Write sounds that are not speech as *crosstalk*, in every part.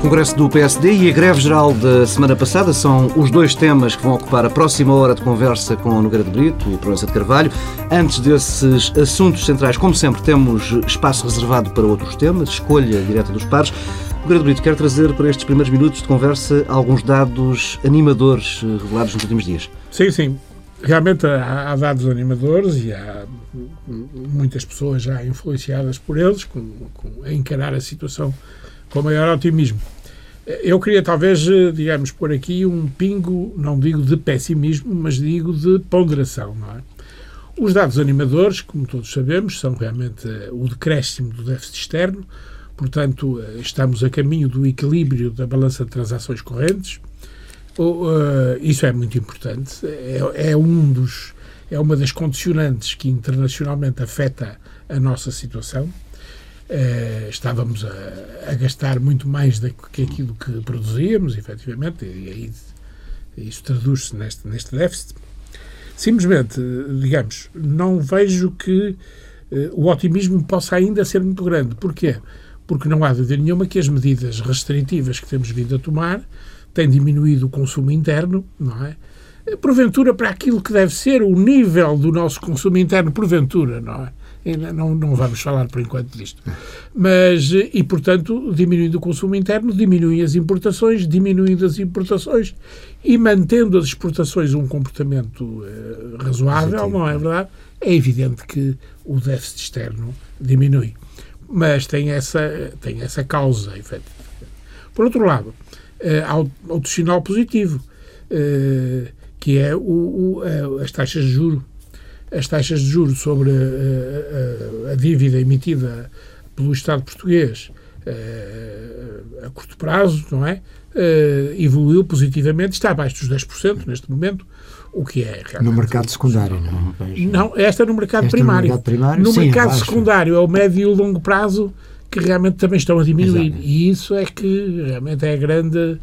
Congresso do PSD e a greve geral da semana passada são os dois temas que vão ocupar a próxima hora de conversa com Nogueira de Brito e Proença de Carvalho. Antes desses assuntos centrais, como sempre, temos espaço reservado para outros temas, escolha direta dos pares. Nogueira de Brito, quero trazer para estes primeiros minutos de conversa alguns dados animadores eh, revelados nos últimos dias. Sim, sim. Realmente há, dados animadores e há muitas pessoas já influenciadas por eles com, com, a encarar a situação com maior otimismo. Eu queria talvez, eh, digamos, pôr aqui um pingo, não digo de pessimismo, mas digo de ponderação, não é? Os dados animadores, como todos sabemos, são realmente eh, o decréscimo do déficit externo, portanto, eh, estamos a caminho do equilíbrio da balança de transações correntes. Isso é muito importante, é, é um dos, é uma das condicionantes que internacionalmente afeta a nossa situação. Uh, estávamos a, a, gastar muito mais do que aquilo que produzíamos, efetivamente, e, aí isso traduz-se neste, neste déficit. Simplesmente, digamos, não vejo que uh, o otimismo possa ainda ser muito grande. Porquê? Porque não há dúvida nenhuma que as medidas restritivas que temos vindo a tomar têm diminuído o consumo interno, não é? Porventura, para aquilo que deve ser o nível do nosso consumo interno, porventura, não é? não, não vamos falar por enquanto disto. Mas, e portanto, diminuindo o consumo interno, diminuem as importações, diminuindo as importações e mantendo as exportações um comportamento eh, razoável, não é verdade? É evidente que o déficit externo diminui. Mas tem essa, tem essa causa, efetivamente. Por outro lado, outro sinal positivo, eh, que é o, o, as taxas de juros as taxas de juros sobre a, a, a dívida emitida pelo Estado português a, curto prazo, não é? evoluiu positivamente, está abaixo dos 10% neste momento, o que é. No mercado secundário, não? Não, esta é no mercado esta primário. No mercado, primário, no sim, mercado abaixo. secundário, é o médio e o longo prazo que realmente também estão a diminuir. Exato. E isso é que realmente é a grande,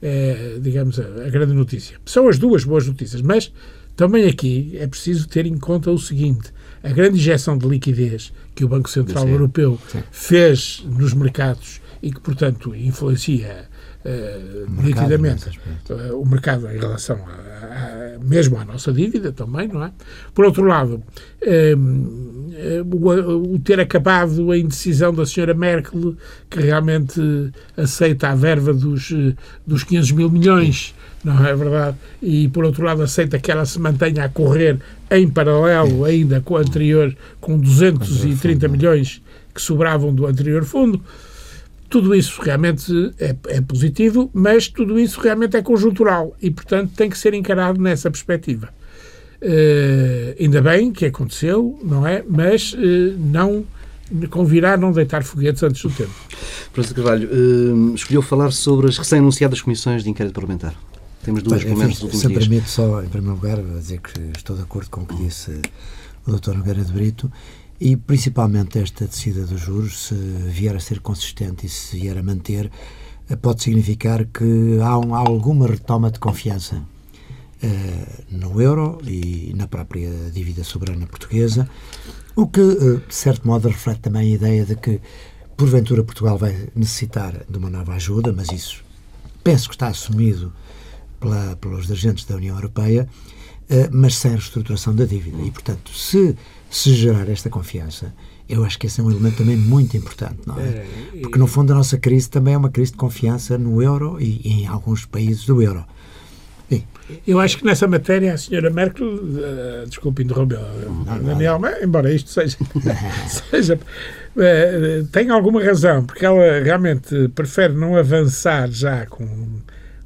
é, digamos, a, a grande notícia. São as duas boas notícias, mas também aqui é preciso ter em conta o seguinte: a grande injeção de liquidez que o Banco Central Sim. Europeu Sim. fez nos mercados e que, portanto, influencia uh, nitidamente uh, o mercado em relação a, a, mesmo à nossa dívida também, não é? Por outro lado, um, o, o, ter acabado a indecisão da senhora Merkel, que realmente aceita a verba dos, dos 500 mil milhões não é verdade? E, por outro lado, aceita que ela se mantenha a correr em paralelo ainda com o anterior, com 230 milhões que sobravam do anterior fundo. Tudo isso realmente é, é, positivo, mas tudo isso realmente é conjuntural e, portanto, tem que ser encarado nessa perspectiva. Uh, ainda bem que aconteceu, não é? Mas uh, não convirá não deitar foguetes antes do tempo. Professor Carvalho, uh, escolheu falar sobre as recém-anunciadas comissões de inquérito parlamentar. Temos duas comentários dos últimos dias. permite só, em primeiro lugar, dizer que estou de acordo com o que disse o Dr. Nogueira de Brito e principalmente esta descida dos juros, se vier a ser consistente e se vier a manter, pode significar que há, um, há alguma retoma de confiança no euro e na própria dívida soberana portuguesa, o que, uh, de certo modo, reflete também a ideia de que, porventura, Portugal vai necessitar de uma nova ajuda, mas isso penso que está assumido pela, pelos dirigentes da União Europeia, uh, mas sem reestruturação da dívida. E, portanto, se se gerar esta confiança, eu acho que esse é um elemento também muito importante, não é? é Porque, no fundo, a nossa crise também é uma crise de confiança no euro e, e em alguns países do euro. Eu acho que nessa matéria a senhora Merkel, uh, desculpe interromper, Daniel, mas, embora isto seja, *laughs* seja uh, tem alguma razão, porque ela realmente prefere não avançar já com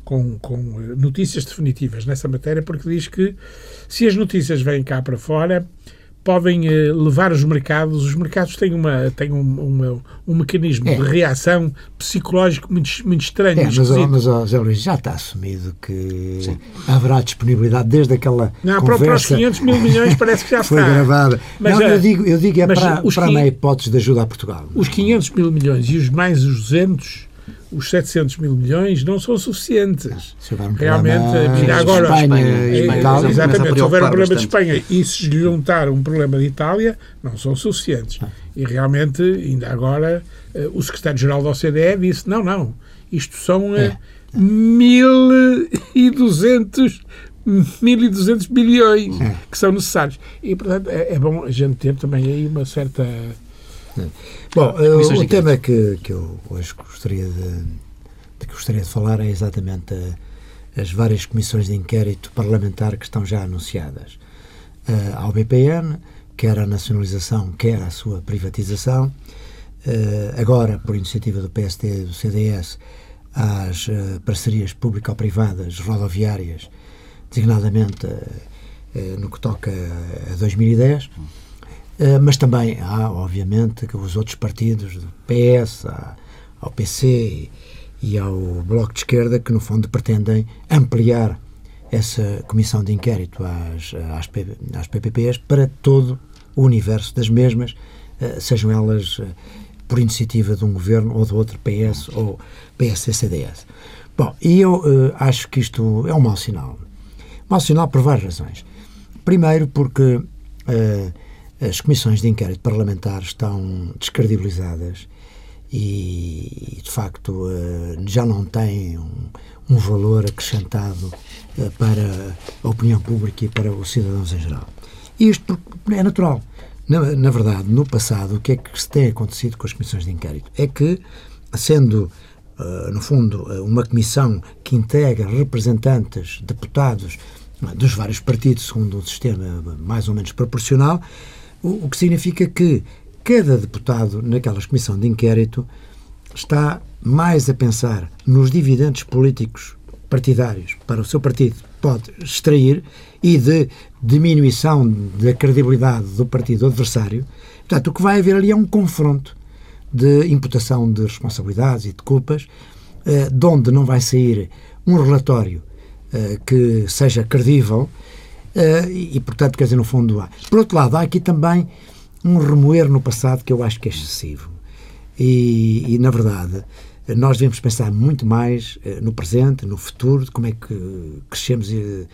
com, com notícias definitivas nessa matéria, porque diz que se as notícias vêm cá para fora, podem uh, levar os mercados. Os mercados têm, uma, têm um, uma, um mecanismo é. de reação psicológico muito, muito estranho. É, mas, oh, mas oh, Zé Luís, já está assumido que Sim. haverá disponibilidade desde aquela. Não, conversa para, os 500 mil milhões parece que já *laughs* foi está. Foi gravada. Mas, não, eu digo, eu digo é para, para uma hipótese de ajuda a Portugal. Os 500 mil milhões e os mais os 200 os 700 mil milhões não são suficientes. Se houver um Realmente, ainda agora, Espanha, Espanha, Espanha, Itália, a Exatamente, se houver um problema de bastante. Espanha e se juntar um problema de Itália, não são suficientes. E realmente, ainda agora, eh, o secretário-geral da OCDE disse: não, não, isto são eh, 1.200 1.200 bilhões É. que são necessários. E, portanto, é, é bom a gente ter também aí uma certa. *laughs* Bom, o de tema que, que eu hoje gostaria de, de que gostaria de falar é exatamente eh, as várias comissões de inquérito parlamentar que estão já anunciadas eh, ao BPN, quer a nacionalização, quer a sua privatização. Eh, agora, por iniciativa do PSD e do CDS, às eh, parcerias público-privadas rodoviárias, designadamente no que toca a 2010. Uh, mas também há, obviamente, que os outros partidos, do PS, ao PC e ao Bloco de Esquerda, que no fundo pretendem ampliar essa comissão de inquérito às, às, às PPPs para todo o universo das mesmas, uh, sejam elas uh, por iniciativa de um governo ou do outro PS ou PSD-CDS. Bom, e eu uh, acho que isto é um mau sinal. Mau sinal por várias razões. Primeiro, porque eh, as comissões de inquérito parlamentar estão descredibilizadas e, de facto, eh, já não têm um, valor acrescentado eh, para a opinião pública e para os cidadãos em geral. E isto é natural. Na, na verdade, no passado, o que é que se tem acontecido com as comissões de inquérito? É que, sendo Uh, no fundo, uma comissão que integra representantes, deputados dos vários partidos, segundo um sistema mais ou menos proporcional, o, o que significa que cada deputado naquela comissão de inquérito está mais a pensar nos dividendos políticos partidários para o seu partido pode extrair e de diminuição da credibilidade do partido adversário. Portanto, o que vai haver ali é um confronto de imputação de responsabilidades e de culpas, eh, de onde não vai sair um relatório eh, que seja credível eh, e, portanto, quer dizer, no fundo há. Por outro lado, há aqui também um remoer no passado que eu acho que é excessivo. E, e na verdade, nós devemos pensar muito mais eh, no presente, no futuro, de como é que crescemos, eh,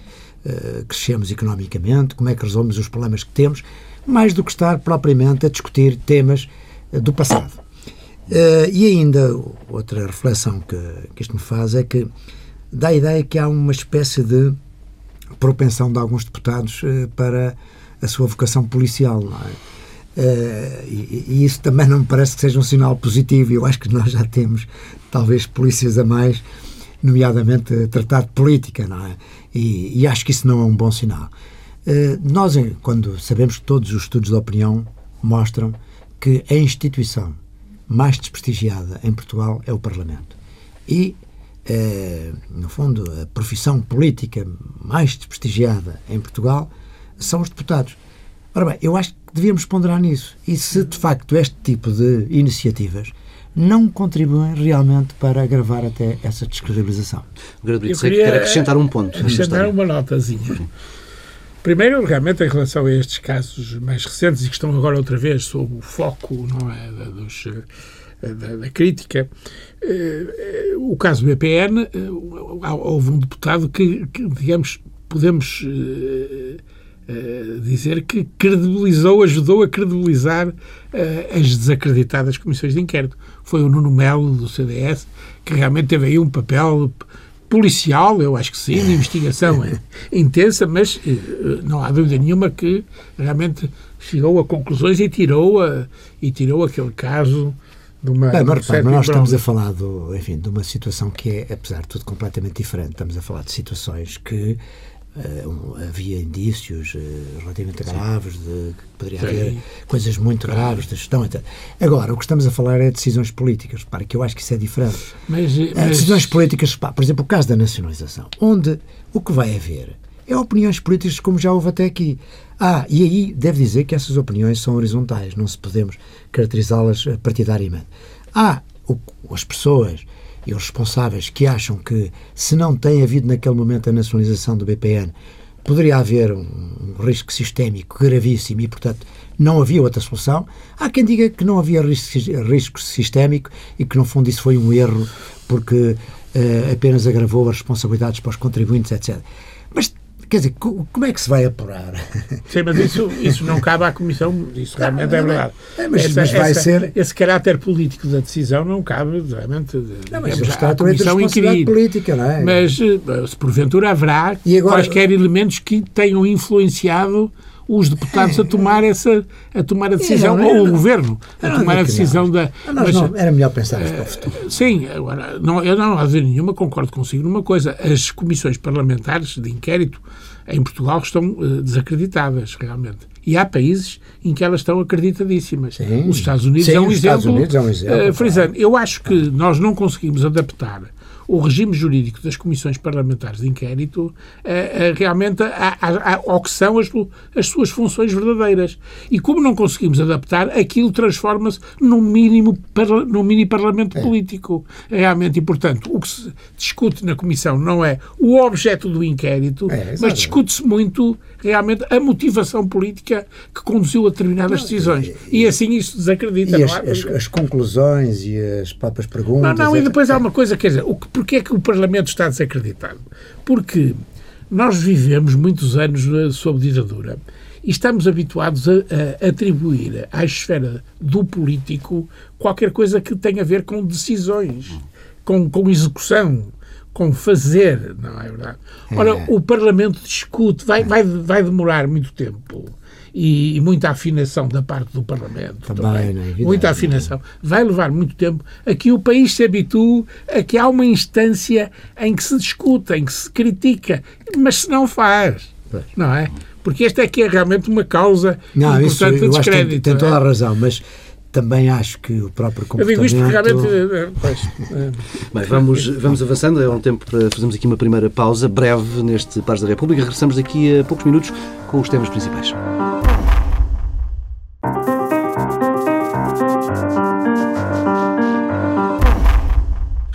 crescemos economicamente, como é que resolvemos os problemas que temos, mais do que estar propriamente a discutir temas do passado. E ainda, outra reflexão que, que isto me faz é que dá a ideia que há uma espécie de propensão de alguns deputados eh, para a sua vocação policial? Eh, e, e isso também não me parece que seja um sinal positivo. Eu acho que nós já temos, talvez, polícias a mais, nomeadamente a tratar de política, não é? E, e acho que isso não é um bom sinal. Eh, nós, eh, quando sabemos que todos os estudos de opinião mostram que a instituição mais desprestigiada em Portugal é o Parlamento. E, eh, no fundo, a profissão política mais desprestigiada em Portugal são os deputados. Ora bem, eu acho que devíamos ponderar nisso. E se, de facto, este tipo de iniciativas não contribuem realmente para agravar até essa descredibilização. O Grande queria quer acrescentar um ponto. acrescentar uma notazinha. Primeiro, realmente, em relação a estes casos mais recentes e que estão agora outra vez sob o foco não é, dos, da, da crítica, eh, eh, o caso BPN, eh, houve um deputado que, que, digamos, podemos dizer que credibilizou, ajudou a credibilizar eh, as desacreditadas comissões de inquérito. Foi o Nuno Melo, do CDS, que realmente teve aí um papel policial, eu acho que sim, de investigação *laughs* intensa, mas eh, não há dúvida nenhuma que realmente chegou a conclusões e tirou, a, e tirou aquele caso de uma. Bem, mas, repare, mas nós estamos a falar do, enfim, de uma situação que é, apesar de tudo, completamente diferente. Estamos a falar de situações que eh, um, havia indícios eh, relativamente graves, de que poderia Sim. haver coisas muito graves da gestão. etc. Agora, o que estamos a falar é de decisões políticas. Para que eu acho que isso é diferente. Mas, Eh, mas- Decisões políticas, pá, por exemplo, o caso da nacionalização, onde o que vai haver é opiniões políticas como já houve até aqui. Ah, e aí deve dizer que essas opiniões são horizontais, não se podemos caracterizá-las eh, partidariamente. Há as pessoas e os responsáveis que acham que se não tem havido naquele momento a nacionalização do BPN, poderia haver um, um risco sistémico gravíssimo e, portanto, não havia outra solução. Há quem diga que não havia risco, risco sistémico e que, no fundo, isso foi um erro porque uh, apenas agravou as responsabilidades para os contribuintes, etc. Mas Quer dizer, como é que se vai apurar? Sim, mas isso, isso não cabe à Comissão, isso realmente é verdade. É, mas, essa, mas vai essa, ser... Esse caráter político da decisão não cabe realmente não, mas digamos, à Comissão inquirir. política, não é? Mas eh, se porventura haverá agora... quaisquer elementos que tenham influenciado os deputados a tomar essa a tomar a decisão não, ou o governo a tomar a decisão da mas, não, era melhor pensar uh, para o futuro sim agora não eu não há dúvida nenhuma concordo consigo numa coisa as comissões parlamentares de inquérito em Portugal estão uh, desacreditadas realmente e há países em que elas estão acreditadíssimas. Sim. Os Estados Unidos Sim, é um exemplo. Unidos é um exemplo uh, frisando, eu acho que nós não conseguimos adaptar o regime jurídico das comissões parlamentares de inquérito é, é, realmente ao que são as, as suas funções verdadeiras. E como não conseguimos adaptar, aquilo transforma-se num mínimo num mini parlamento é. político. Realmente, e portanto, o que se discute na comissão não é o objeto do inquérito, é, mas discute-se muito realmente a motivação política que conduziu a determinadas não, decisões. E, e, assim isso desacredita. E as, as, as, conclusões e as próprias perguntas. Não, não, e depois há uma coisa, quer dizer, o que, porque é que o Parlamento está desacreditado? Porque nós vivemos muitos anos eh, sob ditadura e estamos habituados a, a, atribuir à esfera do político qualquer coisa que tenha a ver com decisões, com, com execução com fazer, não é verdade? Ora, é. o Parlamento discute, vai, vai, vai demorar muito tempo e, e, muita afinação da parte do Parlamento também, também é muita afinação. Vai levar muito tempo a que o país se habitue a que há uma instância em que se discuta, em que se critica, mas se não faz, não é? Porque esta é que é realmente uma causa não, importante isso, de descrédito. Tem, tem toda a é? razão, mas também acho que o próprio comportamento... Eu digo isto realmente... Eh, pois, é. Bem, vamos, vamos avançando, é um tempo para fazermos aqui uma primeira pausa breve neste Pares da República. Regressamos daqui a poucos minutos com os temas principais.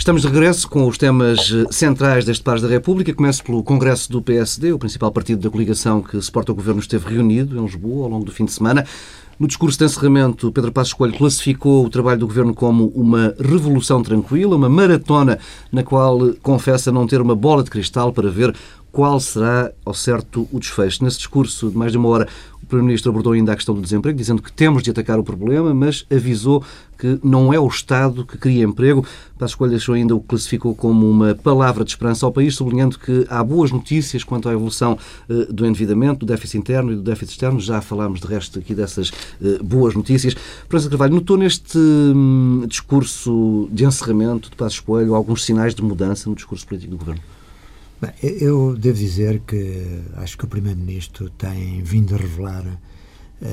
Estamos de regresso com os temas centrais deste Pares da República. Começo pelo Congresso do PSD, o principal partido da coligação que suporta o governo esteve reunido em Lisboa ao longo do fim de semana. No discurso de encerramento, Pedro Passos Coelho classificou o trabalho do governo como uma revolução tranquila, uma maratona na qual confessa não ter uma bola de cristal para ver qual será, ao certo, o desfecho. Nesse discurso de mais de uma hora, o Primeiro-Ministro abordou ainda a questão do desemprego, dizendo que temos de atacar o problema, mas avisou que não é o Estado que cria emprego. Coelho deixou ainda o classificou como uma palavra de esperança ao país, sublinhando que há boas notícias quanto à evolução eh, do endividamento, do déficit interno e do déficit externo. Já falámos, de resto, aqui dessas eh, boas notícias. França Carvalho, notou neste hum, discurso de encerramento de Passos Coelho alguns sinais de mudança no discurso político do Governo? Bem, eu devo dizer que acho que o Primeiro-Ministro tem vindo a revelar uh,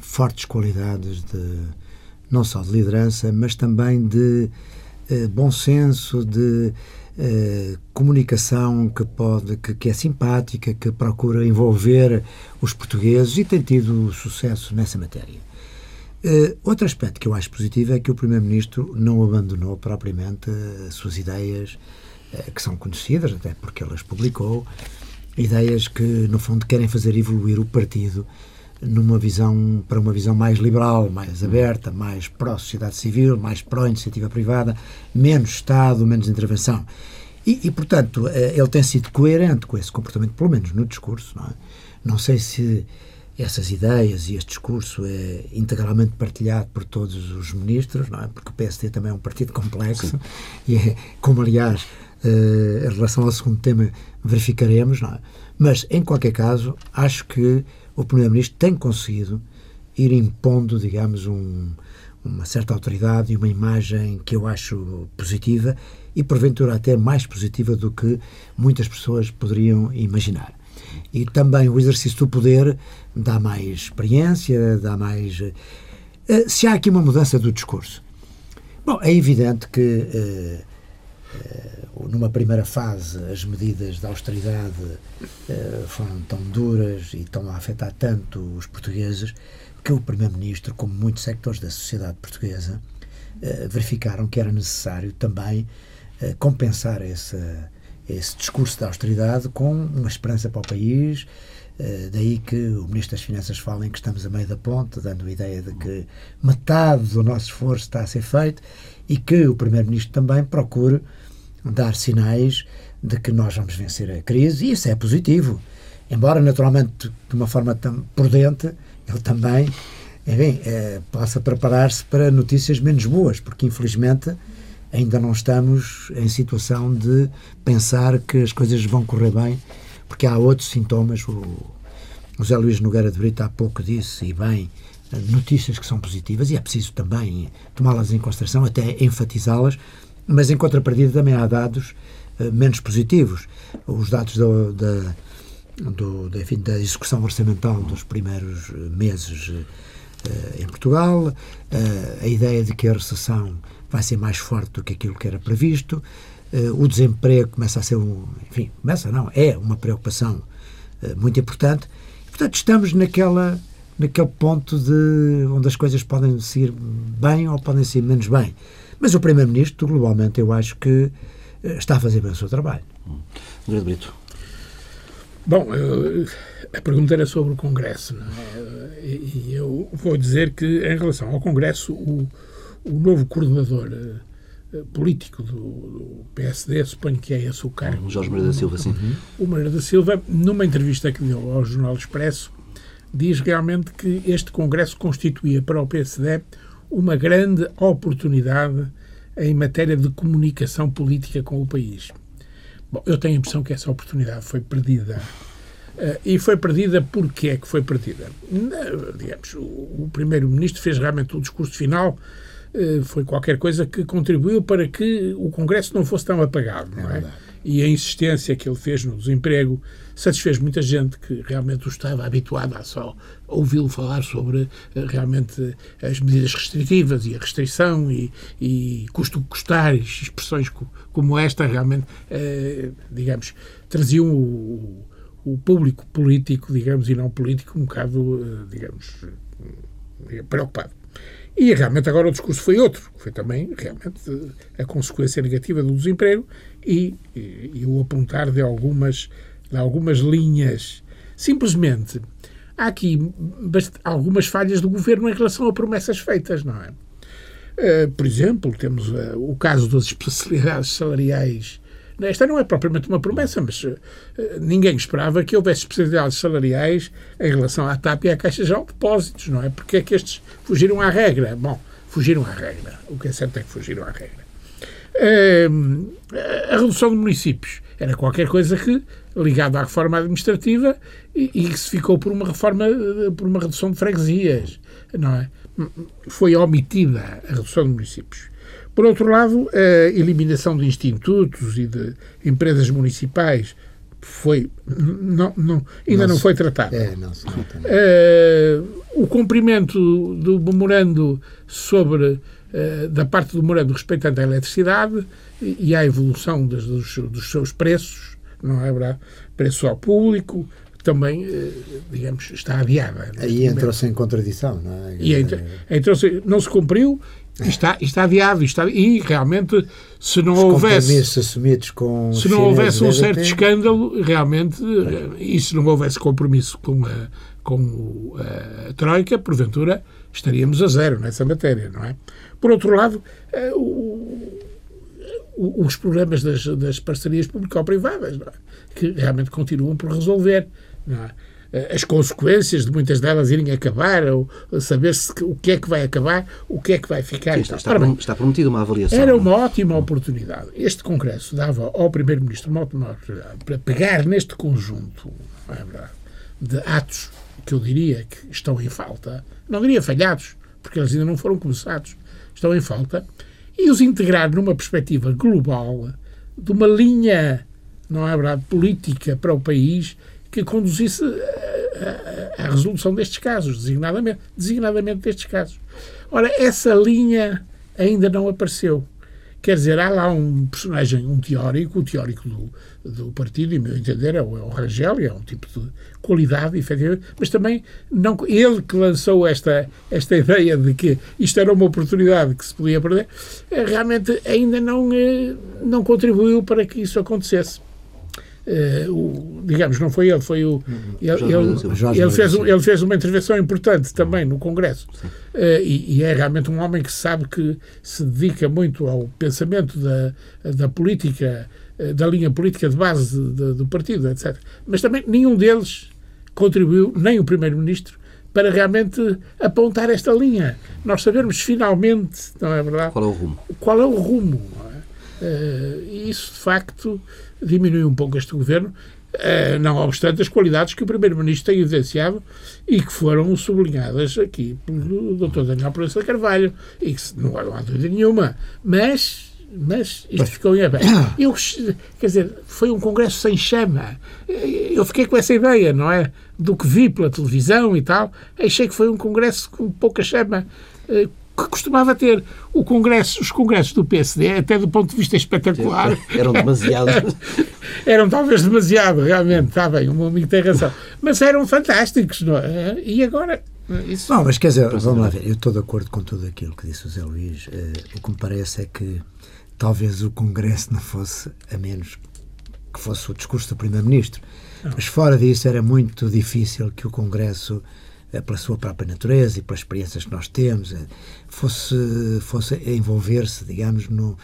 fortes qualidades de não só de liderança, mas também de uh, bom senso, de uh, comunicação que pode, que, que, é simpática, que procura envolver os portugueses e tem tido sucesso nessa matéria. outro aspecto que eu acho positivo é que o Primeiro-Ministro não abandonou propriamente as suas ideias que são conhecidas, até porque elas publicou, ideias que, no fundo, querem fazer evoluir o partido numa visão para uma visão mais liberal, mais aberta, mais pró-sociedade civil, mais pró-iniciativa privada, menos Estado, menos intervenção. E, e, portanto, eh, ele tem sido coerente com esse comportamento, pelo menos no discurso. Não, é? não sei se essas ideias e este discurso é integralmente partilhado por todos os ministros, não é? porque o PSD também é um partido complexo, Sim. e é, como aliás Uh, em relação ao segundo tema, verificaremos, não é? Mas, em qualquer caso, acho que o Primeiro-Ministro tem conseguido ir impondo, digamos, um, uma certa autoridade e uma imagem que eu acho positiva e, porventura, até mais positiva do que muitas pessoas poderiam imaginar. E também o exercício do poder dá mais experiência, dá mais. Uh, se há aqui uma mudança do discurso. Bom, é evidente que. Numa primeira fase, as medidas de austeridade uh, foram tão duras e estão a afetar tanto os portugueses que o Primeiro-Ministro, como muitos sectores da sociedade portuguesa, uh, verificaram que era necessário também uh, compensar esse, esse discurso de austeridade com uma esperança para o país, daí que o Ministro das Finanças fala em que estamos a meio da ponte, dando a ideia de que metade do nosso esforço está a ser feito e que o Primeiro-Ministro também procure dar sinais de que nós vamos vencer a crise, e isso é positivo. Embora, naturalmente, de uma forma tão prudente, ele também enfim, é, possa preparar-se para notícias menos boas, porque infelizmente ainda não estamos em situação de pensar que as coisas vão correr bem, porque há outros sintomas. O, José Luís Nogueira de Brito há pouco disse, e bem, notícias que são positivas, e é preciso também tomá-las em consideração, até enfatizá-las, mas em contrapartida também há dados uh, menos positivos. Os dados do, da, do, enfim, da execução orçamental dos primeiros meses uh, em Portugal, a ideia de que a recessão vai ser mais forte do que aquilo que era previsto, o desemprego começa a ser um, enfim, começa não, é uma preocupação muito importante. Portanto, estamos naquela naquele ponto de onde as coisas podem ser bem ou podem ser menos bem. Mas o Primeiro-Ministro, globalmente, eu acho que eh, está a fazer bem o seu trabalho. André Brito. Bom, a pergunta era sobre o Congresso, é? E eu vou dizer que, em relação ao Congresso, o, o novo coordenador eh, político do, do, PSD, suponho que é esse o cargo. Jorge Moreira da Silva, sim. O Moreira da Silva, numa entrevista que deu ao Jornal Expresso, diz realmente que este Congresso constituía para o PSD uma grande oportunidade em matéria de comunicação política com o país. Bom, eu tenho a impressão que essa oportunidade foi perdida. Uh, e foi perdida porque é que foi perdida? Digamos, o, o Primeiro-Ministro fez realmente o discurso final, uh, foi qualquer coisa que contribuiu para que o Congresso não fosse tão apagado, não é? é? E a insistência que ele fez no desemprego, satisfez muita gente que realmente o estava habituado a só ouvi-lo falar sobre eh, realmente as medidas restritivas e a restrição e, e custo custar, expressões como esta realmente, eh, digamos, traziam o, o, público político, digamos, e não político, um bocado, eh, digamos, preocupado. E realmente agora o discurso foi outro, foi também realmente a consequência negativa do desemprego e, e, o apontar de algumas de algumas linhas. Simplesmente, há aqui algumas falhas do governo em relação a promessas feitas, não é? Uh, por exemplo, temos uh, o caso das especialidades salariais. Esta não é propriamente uma promessa, mas uh, ninguém esperava que houvesse especialidades salariais em relação à TAP e à Caixa de Depósitos, não é? Porque é que estes fugiram à regra? Bom, fugiram à regra. O que é certo é que fugiram à regra. A redução de municípios era qualquer coisa que ligado à reforma administrativa e, e que se ficou por uma reforma, por uma redução de freguesias, não é? Foi omitida a redução de municípios. Por outro lado, a eliminação de institutos e de empresas municipais foi não, não, ainda não, não foi tratada. É, não, uh, o cumprimento do memorando sobre da parte do memorando respeitante à eletricidade e à evolução dos, dos seus preços, não é verdade? Preço ao público, também, eh, digamos, está adiada. Aí entrou-se em contradição, não é? E entrou, entrou não se cumpriu, está, está adiado, está, e realmente, se não Os houvesse. assumidos com se não houvesse um certo escândalo, realmente, é. e se não houvesse compromisso com a, com a Troika, porventura estaríamos a zero nessa matéria, não é? Por outro lado, eh, o os problemas das, das parcerias público-privadas, é? que realmente continuam por resolver. É? As consequências de muitas delas irem acabar, ou saber se, o que é que vai acabar, o que é que vai ficar. Sim, está, está, está prometida uma avaliação. Era uma ótima oportunidade. Este Congresso dava ao Primeiro-Ministro uma ótima oportunidade para pegar neste conjunto é de atos que eu diria que estão em falta, não diria falhados, porque eles ainda não foram começados, estão em falta, e os integrar numa perspectiva global de uma linha, não é verdade, política para o país que conduzisse à resolução destes casos, designadamente, designadamente destes casos. Ora, essa linha ainda não apareceu. Quer dizer, há lá um personagem, um teórico, o teórico do, do partido, e meu entender, é o, é o Rangel, é um tipo de qualidade, efetivamente, mas também não, ele que lançou esta, esta ideia de que isto era uma oportunidade que se podia perder, eh, realmente ainda não, eh, não contribuiu para que isso acontecesse. Uh, o, digamos, não foi ele, foi o. Ele, ele, ele, fez, ele fez uma intervenção importante também no Congresso. Uh, e, e, é realmente um homem que sabe que se dedica muito ao pensamento da, da política, uh, da linha política de base de, de, do partido, etc. Mas também nenhum deles contribuiu, nem o Primeiro-Ministro, para realmente apontar esta linha. Nós sabemos finalmente, não é verdade? Qual é o rumo? Qual é o rumo? Uh, isso, de facto, diminui um pouco este governo, uh, não obstante as qualidades que o Primeiro-Ministro tem evidenciado e que foram sublinhadas aqui pelo Dr. Daniel Proença Carvalho, e que não, há dúvida nenhuma. Mas mas isto ficou em aberto. *coughs* Eu, quer dizer, foi um congresso sem chama. Eu fiquei com essa ideia, não é? Do que vi pela televisão e tal. Achei que foi um congresso com pouca chama eh, que costumava ter o congresso, os congressos do PSD, até do ponto de vista espetacular. Eram demasiado. *laughs* eram talvez demasiado, realmente, está bem, o meu amigo tem razão. Mas eram fantásticos, não é? E agora. Isso... Não, mas quer dizer, vamos lá ver, eu estou de acordo com tudo aquilo que disse o Zé Luís. Uh, o que me parece é que talvez o Congresso não fosse, a menos que fosse o discurso do Primeiro-Ministro. Mas fora disso era muito difícil que o Congresso, pela sua própria natureza e pelas experiências que nós temos, eh, fosse, fosse envolver-se, digamos, no,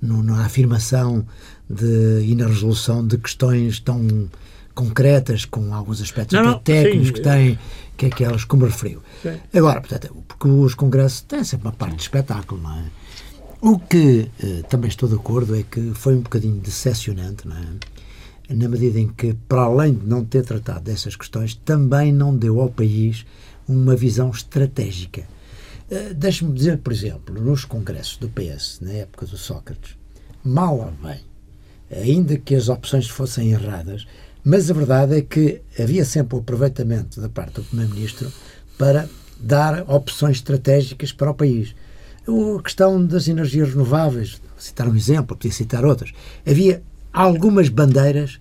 no, na afirmação de, e na resolução de questões tão concretas, com alguns aspectos não, não, técnicos sim. que têm, que é aquelas como referiu. Sim. Agora, portanto, porque os congressos têm sempre uma parte de espetáculo, não é? O que eh, também estou de acordo é que foi um bocadinho decepcionante, não é? Na medida em que, para além de não ter tratado dessas questões, também não deu ao país uma visão estratégica. Uh, Deixe-me dizer, por exemplo, nos congressos do PS, na época do Sócrates, mal ou bem, ainda que as opções fossem erradas, mas a verdade é que havia sempre o aproveitamento da parte do Primeiro-Ministro para dar opções estratégicas para o país a questão das energias renováveis, citar um exemplo, podia citar outras. Havia algumas bandeiras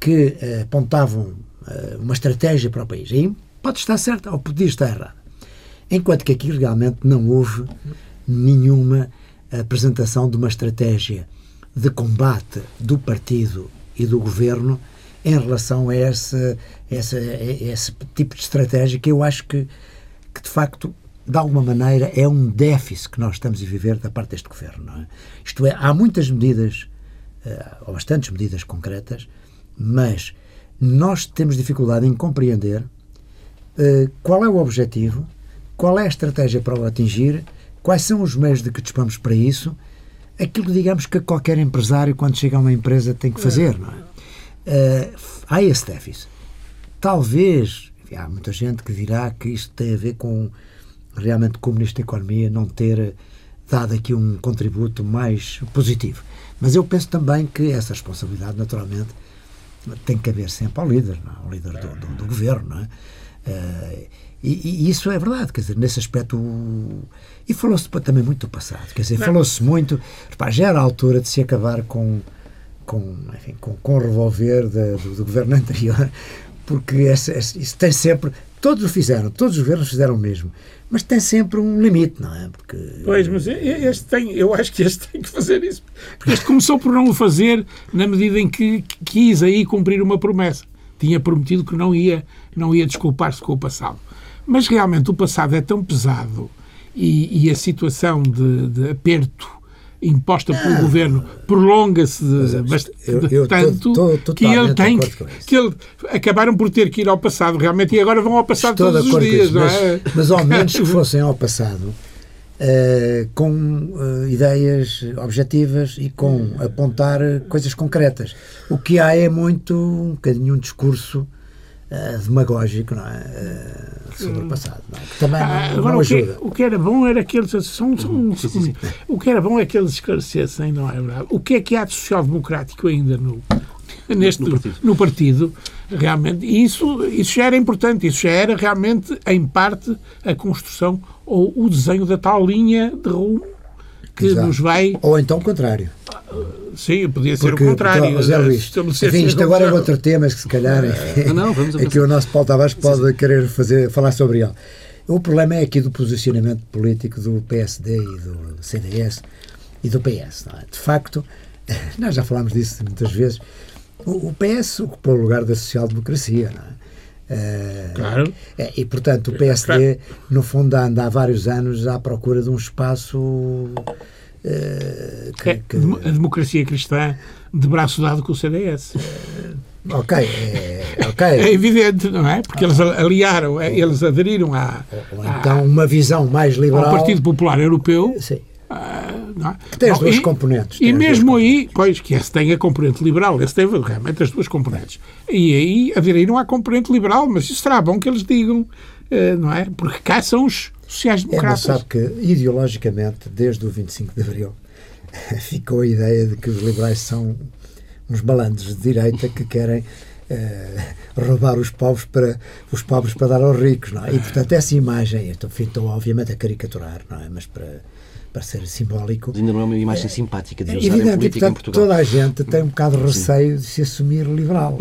que uh, apontavam uh, uma estratégia para o país. Aí pode estar certa ou podia estar errada. Enquanto que aqui realmente não houve nenhuma apresentação de uma estratégia de combate do partido e do governo em relação a esse, esse, esse tipo de estratégia que eu acho que, que de facto de alguma maneira, é um déficit que nós estamos a viver da parte deste governo. É? Isto é, há muitas medidas, uh, ou bastantes medidas concretas, mas nós temos dificuldade em compreender uh, qual é o objetivo, qual é a estratégia para o atingir, quais são os meios de que dispomos para isso, aquilo, digamos, que qualquer empresário, quando chega a uma empresa, tem que fazer. Não é? Uh, há esse déficit. Talvez, há muita gente que dirá que isto tem a ver com realmente como Ministro da Economia não ter dado aqui um contributo mais positivo. Mas eu penso também que essa responsabilidade, naturalmente, tem que haver sempre ao líder, não? É? ao líder do, do, do governo. Não é? Uh, e, e, isso é verdade, quer dizer, nesse aspecto. E falou-se também muito do passado, quer dizer, falou-se muito. Repá, já era a altura de se acabar com, com, enfim, com, com o revolver de, do, do, governo *laughs* anterior, porque isso tem sempre. Todos o fizeram, todos os governos fizeram o mesmo mas tem sempre um limite, não é? Porque... Pois, mas este tem, eu acho que este tem que fazer isso. Porque este começou por não o fazer na medida em que quis aí cumprir uma promessa. Tinha prometido que não ia, não ia desculpar-se com o passado. Mas realmente o passado é tão pesado e, e a situação de, de aperto imposta pelo ah, governo prolonga-se tanto que ele tem que, que ele, acabaram por ter que ir ao passado realmente e agora vão ao passado estou todos os dias, não é? Mas, mas ao menos que *laughs* fossem ao passado uh, com uh, ideias objetivas e com apontar coisas concretas. O que há é muito um bocadinho um discurso uh, demagógico, não é? Uh, sobre o passado, não é? Que também não, ah, Agora, não ajuda. O que, o que, era bom era que eles são, são, uhum. sim, sim, sim. o que era bom é que eles esclarecessem, não é verdade? O que é que há de social-democrático ainda no neste no partido. no partido, realmente, e isso isso já era importante, isso já era realmente em parte a construção ou o desenho da tal linha de rumo que Exato. nos vai. Ou então o contrário. Sim, podia ser Porque, o contrário. José Luís, enfim, isto agora é outro tema, que se calhar é, não, vamos *laughs* é que o nosso Paulo Tavares pode querer fazer, falar sobre ele. O problema é aqui do posicionamento político do PSD e do CDS e do PS. É? De facto, *laughs* nós já falámos disso muitas vezes, o, o PS ocupou o lugar da social-democracia, não é? Uh, claro. É, e, portanto, o PSD, no fundo, anda há vários anos à procura de um espaço. Uh, que, é, que... A democracia cristã de braço dado com o CDS. Ok, é, okay. *laughs* é evidente, não é? Porque eles aliaram, é, eles aderiram. Ou então, uma visão mais liberal. Ao Partido Popular Europeu. Sim. Uh, é? Tem as duas componentes. E mesmo aí, pois, que esse tem a componente liberal, esse tem realmente as duas componentes. E aí aderiram à componente liberal, mas isso será bom que eles digam, uh, não é? Porque cá são os sociais-democratas. É, sabe que, ideologicamente, desde o 25 de Abril, *laughs* ficou a ideia de que os liberais são uns malandros de direita que querem Uh, roubar os pobres para os pobres para dar aos ricos, não é? E portanto essa imagem, estou, estou obviamente a caricaturar, não é? Mas para para ser simbólico. Mas ainda não é uma imagem é, simpática de usar evidente, em política portanto, em Portugal. Toda a gente tem um bocado de receio de se assumir liberal,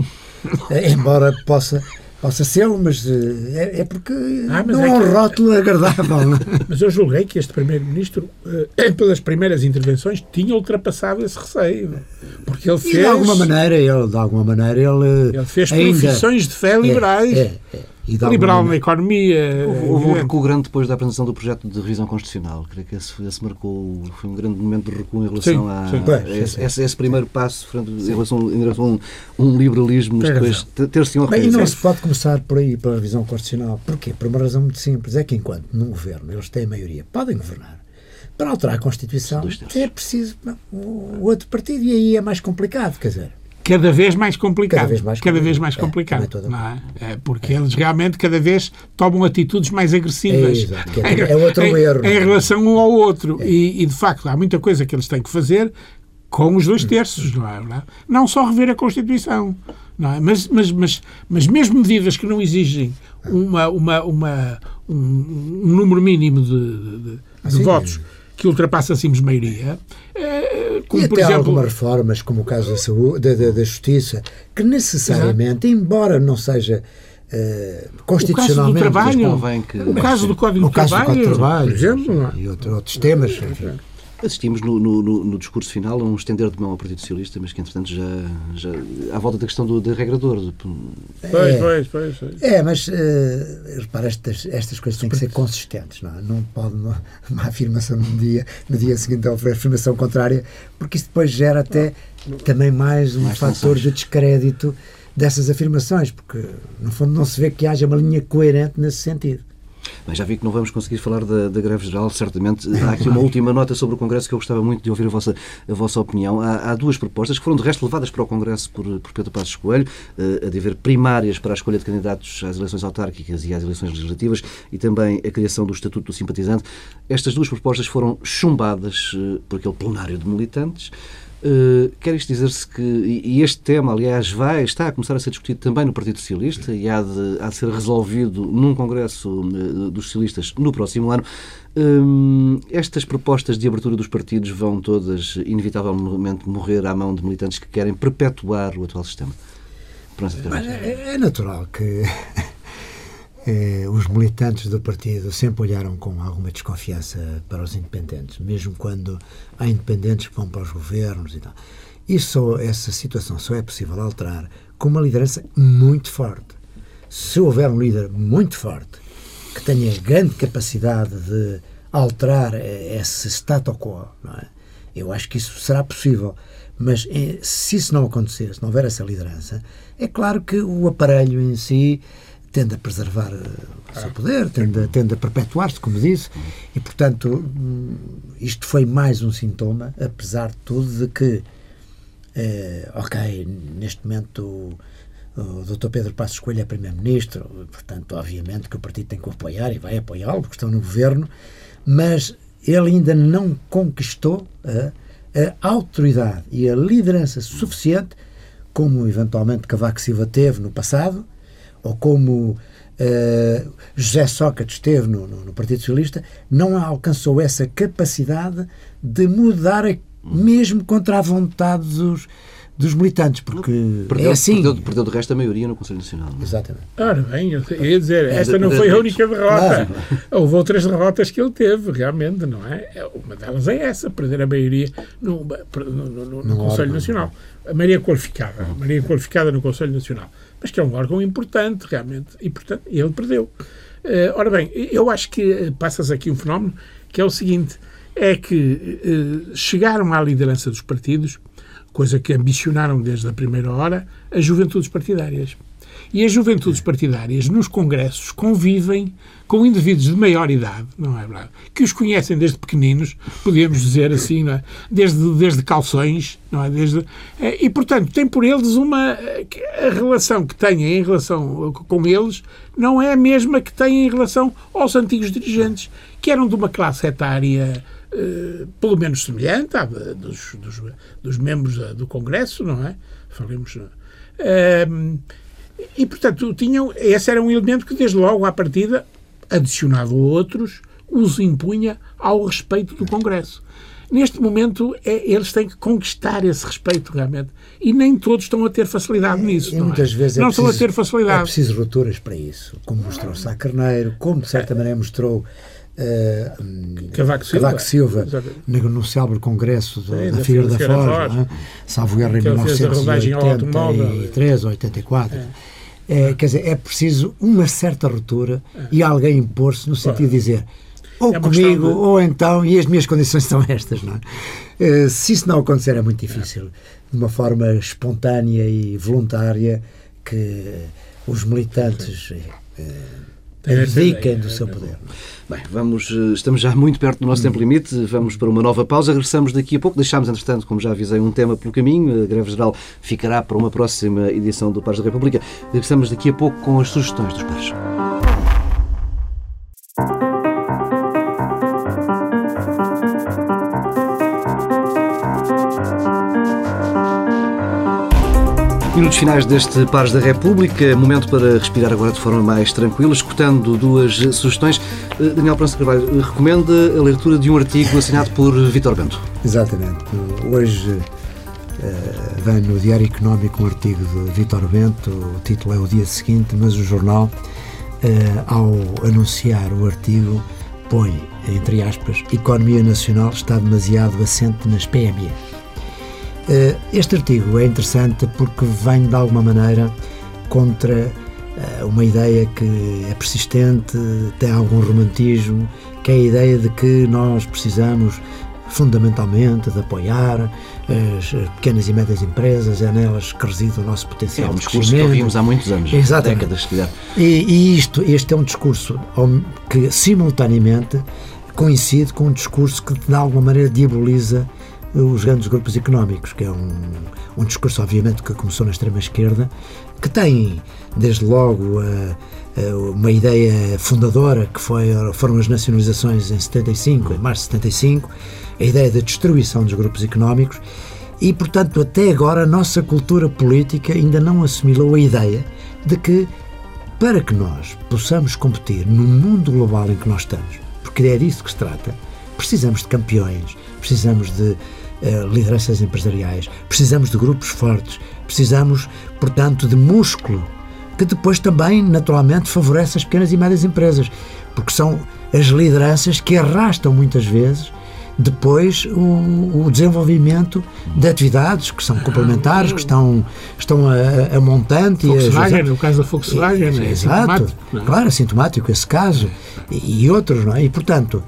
eh, embora possa possa ser, mas eh, é, é porque ah, não é, é um que... rótulo agradável. É? *laughs* mas eu julguei que este Primeiro-Ministro, *coughs* pelas primeiras intervenções, tinha ultrapassado esse receio. Porque ele fez. E de alguma maneira, ele, de alguma maneira, ele. Ele fez ainda... profissões de fé liberais. É, é, liberal na economia. Houve, um recuo grande depois da apresentação do projeto de revisão constitucional. Creio que esse, esse marcou, foi um grande momento de recuo em relação sim, a, sim. a esse, esse, esse, primeiro passo frente, em relação, em relação a um, um liberalismo, mas depois ter-se um E não se pode começar por aí, pela revisão constitucional. Porquê? Por uma razão muito simples. É que enquanto num governo eles têm maioria, podem governar. Para alterar a Constituição é preciso o outro partido e aí é mais complicado, quer dizer cada vez mais complicado. Cada vez mais, cada vez mais complicado. É, não é? é porque eles realmente cada vez tomam atitudes mais agressivas. É, é, é outro em, erro. Em relação um ao outro. É. E, e, de facto, há muita coisa que eles têm que fazer com os dois terços, não é? Não só rever a Constituição, não é? Mas, mas, mas, mas mesmo medidas que não exigem uma, uma, uma um, um número mínimo de, de, de assim, votos que ultrapassa a simples maioria, como, e por exemplo, algumas reformas, como o caso da, saúde, da, da, justiça, que necessariamente, Exato. embora não seja uh, constitucionalmente. O caso do trabalho, que... o caso do Código, o caso do Código do Trabalho, por exemplo, e outro, outros temas. Enfim assistimos no, no, no, discurso final a um estender de mão ao Partido Socialista, mas que entretanto já, já à volta da questão do, do regrador. Do... Pois, pois, pois, pois, É, mas uh, repara, estas, estas coisas têm que ser consistentes, não é? Não pode uma, *laughs* uma afirmação num dia, no dia seguinte a afirmação contrária, porque isso depois gera até também mais um mais fator de descrédito dessas afirmações, porque no fundo não se vê que haja uma linha coerente nesse sentido. Mas já vi que não vamos conseguir falar da, da greve geral, certamente. Há aqui uma última nota sobre o Congresso que eu gostava muito de ouvir a vossa, a vossa opinião. Há, há duas propostas que foram, de resto, levadas para o Congresso por, por Pedro Passos Coelho, uh, a de haver primárias para a escolha de candidatos às eleições autárquicas e às eleições legislativas e também a criação do Estatuto do Simpatizante. Estas duas propostas foram chumbadas uh, por aquele plenário de militantes. Uh, quer isto dizer-se que, e este tema, aliás, vai, está a começar a ser discutido também no Partido Socialista e há de, há de ser resolvido num Congresso uh, dos Socialistas no próximo ano. Uh, estas propostas de abertura dos partidos vão todas, inevitavelmente, morrer à mão de militantes que querem perpetuar o atual sistema. É, é natural que eh, os militantes do partido sempre olharam com alguma desconfiança para os independentes, mesmo quando há independentes que vão para os governos e tal. Isso, essa situação só é possível alterar com uma liderança muito forte. Se houver um líder muito forte, que tenha grande capacidade de alterar eh, esse status quo, é? eu acho que isso será possível. Mas eh, se isso não acontecer, se não houver essa liderança, é claro que o aparelho em si tende a preservar eh, o seu poder, tende, a, tende a perpetuar-se, como disse, e, portanto, hum, isto foi mais um sintoma, apesar de tudo, de que, eh, ok, neste momento o, o Dr. Pedro Passos Coelho é Primeiro-Ministro, portanto, obviamente que o partido tem que o apoiar e vai apoiá-lo, porque estão no governo, mas ele ainda não conquistou a, a autoridade e a liderança suficiente, como eventualmente Cavaco Silva teve no passado, ou como uh, José Sócrates teve no, no, no, Partido Socialista, não alcançou essa capacidade de mudar, mesmo contra a vontade dos, dos militantes, porque perdeu, é assim. Perdeu, perdeu de resto a maioria no Conselho Nacional. Não é? Exatamente. Ora bem, eu ia dizer, esta não foi a única derrota. *laughs* Houve outras derrotas que ele teve, realmente, não é? Uma delas é essa, perder a maioria no, no, no, no Conselho órgão. Nacional. a maioria qualificada, a maioria qualificada no Conselho Nacional, mas que é um órgão importante, realmente, e, portanto, ele perdeu. Uh, ora bem, eu acho que passas aqui um fenómeno que é o seguinte, é que uh, chegaram à liderança dos partidos, coisa que ambicionaram desde a primeira hora, as juventudes partidárias. E as juventudes partidárias nos congressos convivem com indivíduos de maior idade, não é verdade? Que os conhecem desde pequeninos, podemos dizer assim, é? desde, desde calções, não é? Desde, eh, e, portanto, tem por eles uma. A relação que têm em relação com eles não é a mesma que têm em relação aos antigos dirigentes, que eram de uma classe etária. Uh, pelo menos semelhante à dos, dos, dos, membros do Congresso, não é? Falemos. Uh, e, portanto, tinham, esse era um elemento que, desde logo, à partida, adicionado a outros, os impunha ao respeito do Congresso. Neste momento, é, eles têm que conquistar esse respeito, realmente. E nem todos estão a ter facilidade é, nisso. não muitas é? vezes é não preciso, estão a ter facilidade. É preciso rupturas para isso, como mostrou Sá Carneiro, como de certa maneira mostrou Uh, Cavaco Silva, Cavaco Silva no, no célebre congresso do, Sim, da, da Figueira da Foz, é? salvo erro em 1983 ou 84. É. É, quer dizer, é preciso uma certa ruptura é. e alguém impor-se no sentido de dizer ou é comigo, de... ou então, e as minhas condições são estas, não é? Uh, se isso não acontecer é muito difícil, de uma forma espontânea e voluntária, que os militantes uh, abdiquem do seu poder. Bem, vamos, eh, estamos já muito perto do nosso hum. tempo limite, vamos para uma nova pausa, regressamos daqui a pouco, deixámos, entretanto, como já avisei, um tema pelo caminho, a greve geral ficará para uma próxima edição do Pares da República, regressamos daqui a pouco com as sugestões dos pares. Minutos finais deste Pares da República, momento para respirar agora de forma mais tranquila, escutando duas sugestões. Eh, Daniel Prança Carvalho eh, recomenda a leitura de um artigo assinado por Vitor Bento. Exatamente. Hoje uh, vem no Diário Económico um artigo de Vitor Bento, o título é O Dia Seguinte, mas o jornal, ao anunciar o artigo, põe, entre aspas, Economia Nacional está demasiado assente nas PME. Eh, este artigo é interessante porque vem, de alguma maneira, contra eh, uma ideia que é persistente, tem algum romantismo, que é a ideia de que nós precisamos fundamentalmente de apoiar as pequenas e médias empresas, é nelas que reside o nosso potencial. É um discurso que ouvimos há muitos anos, Exatamente. décadas, se E, e isto, este é um discurso que simultaneamente coincide com um discurso que de alguma maneira diaboliza os grandes grupos económicos, que é um, um discurso, obviamente, que começou na extrema-esquerda, que tem, desde logo, uma ideia fundadora, que foi, foram as nacionalizações em 75, em março de 75, a ideia da destruição dos grupos económicos, e, portanto, até agora a nossa cultura política ainda não assimilou a ideia de que, para que nós possamos competir no mundo global em que nós estamos, porque é disso que se trata, precisamos de campeões, precisamos de lideranças empresariais, precisamos de grupos fortes, precisamos, portanto, de músculo, que depois também, naturalmente, favorece as pequenas e médias empresas, porque são as lideranças que arrastam muitas vezes depois o, o, desenvolvimento de atividades que são complementares, que estão, estão a, a montante. Volkswagen, a, no caso da Volkswagen, é, é exato, é? claro, é sintomático esse caso, e, e outros, não é? E, portanto,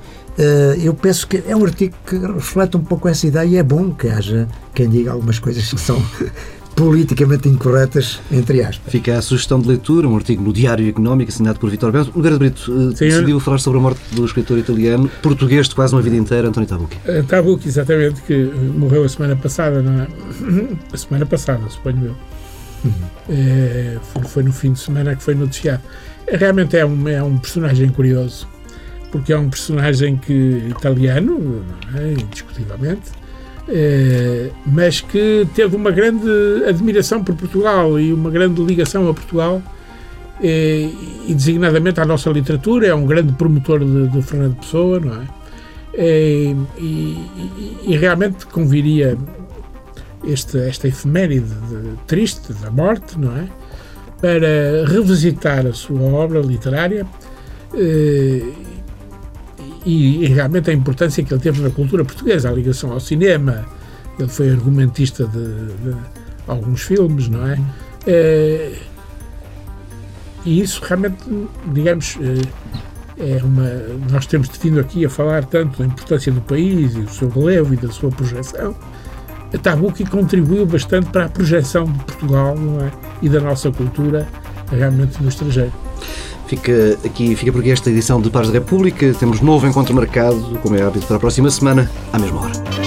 eu penso que é um artigo que reflete um pouco essa ideia e é bom que haja quem diga algumas coisas que são *laughs* politicamente incorretas, entre aspas. Fica a sugestão de leitura, um artigo no Diário Económico assinado por Vitor Bento. Nogueira Brito uh, decidiu falar sobre a morte do escritor italiano, português de quase uma vida inteira, António Tabucchi. Uh, Tabucchi, exatamente, que morreu a semana passada, não é? *coughs* A semana passada, suponho eu. Uhum. É, foi, foi, no fim de semana que foi noticiado. Realmente é um, é um personagem curioso porque é um personagem que italiano, é? indiscutivelmente, é, mas que teve uma grande admiração por Portugal e uma grande ligação a Portugal é, e designadamente à nossa literatura, é um grande promotor de, de Fernando Pessoa, não é? é e, e, e, realmente conviria este, esta efeméride de, triste da morte, não é? Para revisitar a sua obra literária eh, e, e, realmente a importância que ele teve na cultura portuguesa, a ligação ao cinema. Ele foi argumentista de, de alguns filmes, não é? é e isso realmente, digamos, é uma. Nós temos vindo aqui a falar tanto da importância do país e do seu relevo e da sua projeção. A Tabuki contribuiu bastante para a projeção de Portugal é? e da nossa cultura realmente no estrangeiro. Fica aqui, fica por aqui esta edição de Pares da República. Temos novo encontro marcado, como é hábito, para a próxima semana, à mesma hora.